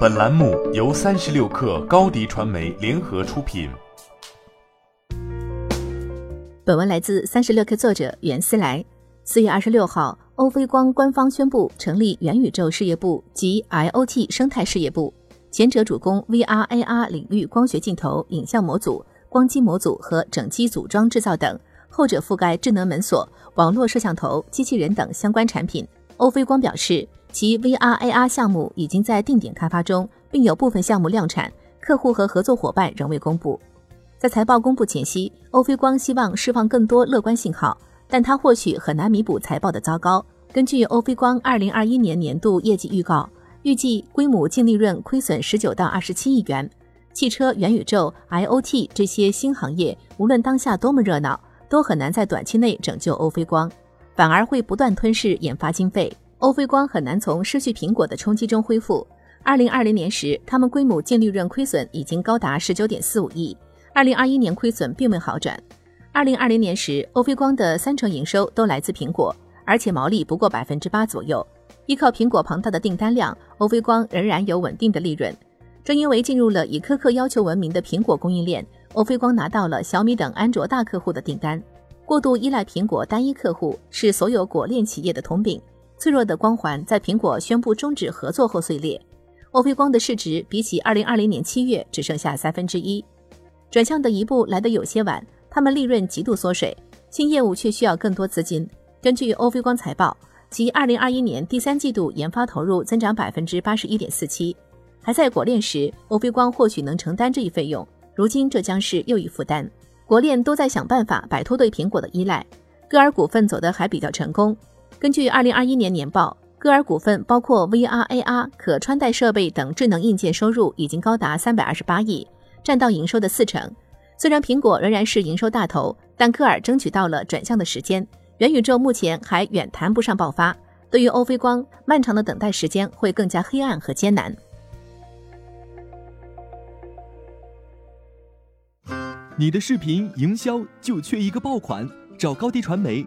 本栏目由三十六氪高低传媒联合出品。本文来自三十六氪作者袁思来。四月二十六号，欧菲光官方宣布成立元宇宙事业部及 IoT 生态事业部，前者主攻 VR、AR 领域光学镜头、影像模组、光机模组和整机组装制造等，后者覆盖智能门锁、网络摄像头、机器人等相关产品。欧菲光表示。其 VR AR 项目已经在定点开发中，并有部分项目量产，客户和合作伙伴仍未公布。在财报公布前夕，欧菲光希望释放更多乐观信号，但它或许很难弥补财报的糟糕。根据欧菲光2021年年度业绩预告，预计规模净利润亏损19到27亿元。汽车、元宇宙、IoT 这些新行业，无论当下多么热闹，都很难在短期内拯救欧菲光，反而会不断吞噬研发经费。欧菲光很难从失去苹果的冲击中恢复。二零二零年时，他们规模净利润亏损已经高达十九点四五亿。二零二一年亏损并未好转。二零二零年时，欧菲光的三成营收都来自苹果，而且毛利不过百分之八左右。依靠苹果庞大的订单量，欧菲光仍然有稳定的利润。正因为进入了以苛刻要求闻名的苹果供应链，欧菲光拿到了小米等安卓大客户的订单。过度依赖苹果单一客户是所有果链企业的通病。脆弱的光环在苹果宣布终止合作后碎裂。欧菲光的市值比起二零二零年七月只剩下三分之一，转向的一步来得有些晚。他们利润极度缩水，新业务却需要更多资金。根据欧菲光财报，其二零二一年第三季度研发投入增长百分之八十一点四七。还在国链时，欧菲光或许能承担这一费用，如今这将是又一负担。国链都在想办法摆脱对苹果的依赖，歌尔股份走得还比较成功。根据二零二一年年报，歌尔股份包括 VR、AR、可穿戴设备等智能硬件收入已经高达三百二十八亿，占到营收的四成。虽然苹果仍然是营收大头，但歌尔争取到了转向的时间。元宇宙目前还远谈不上爆发，对于欧菲光，漫长的等待时间会更加黑暗和艰难。你的视频营销就缺一个爆款，找高低传媒。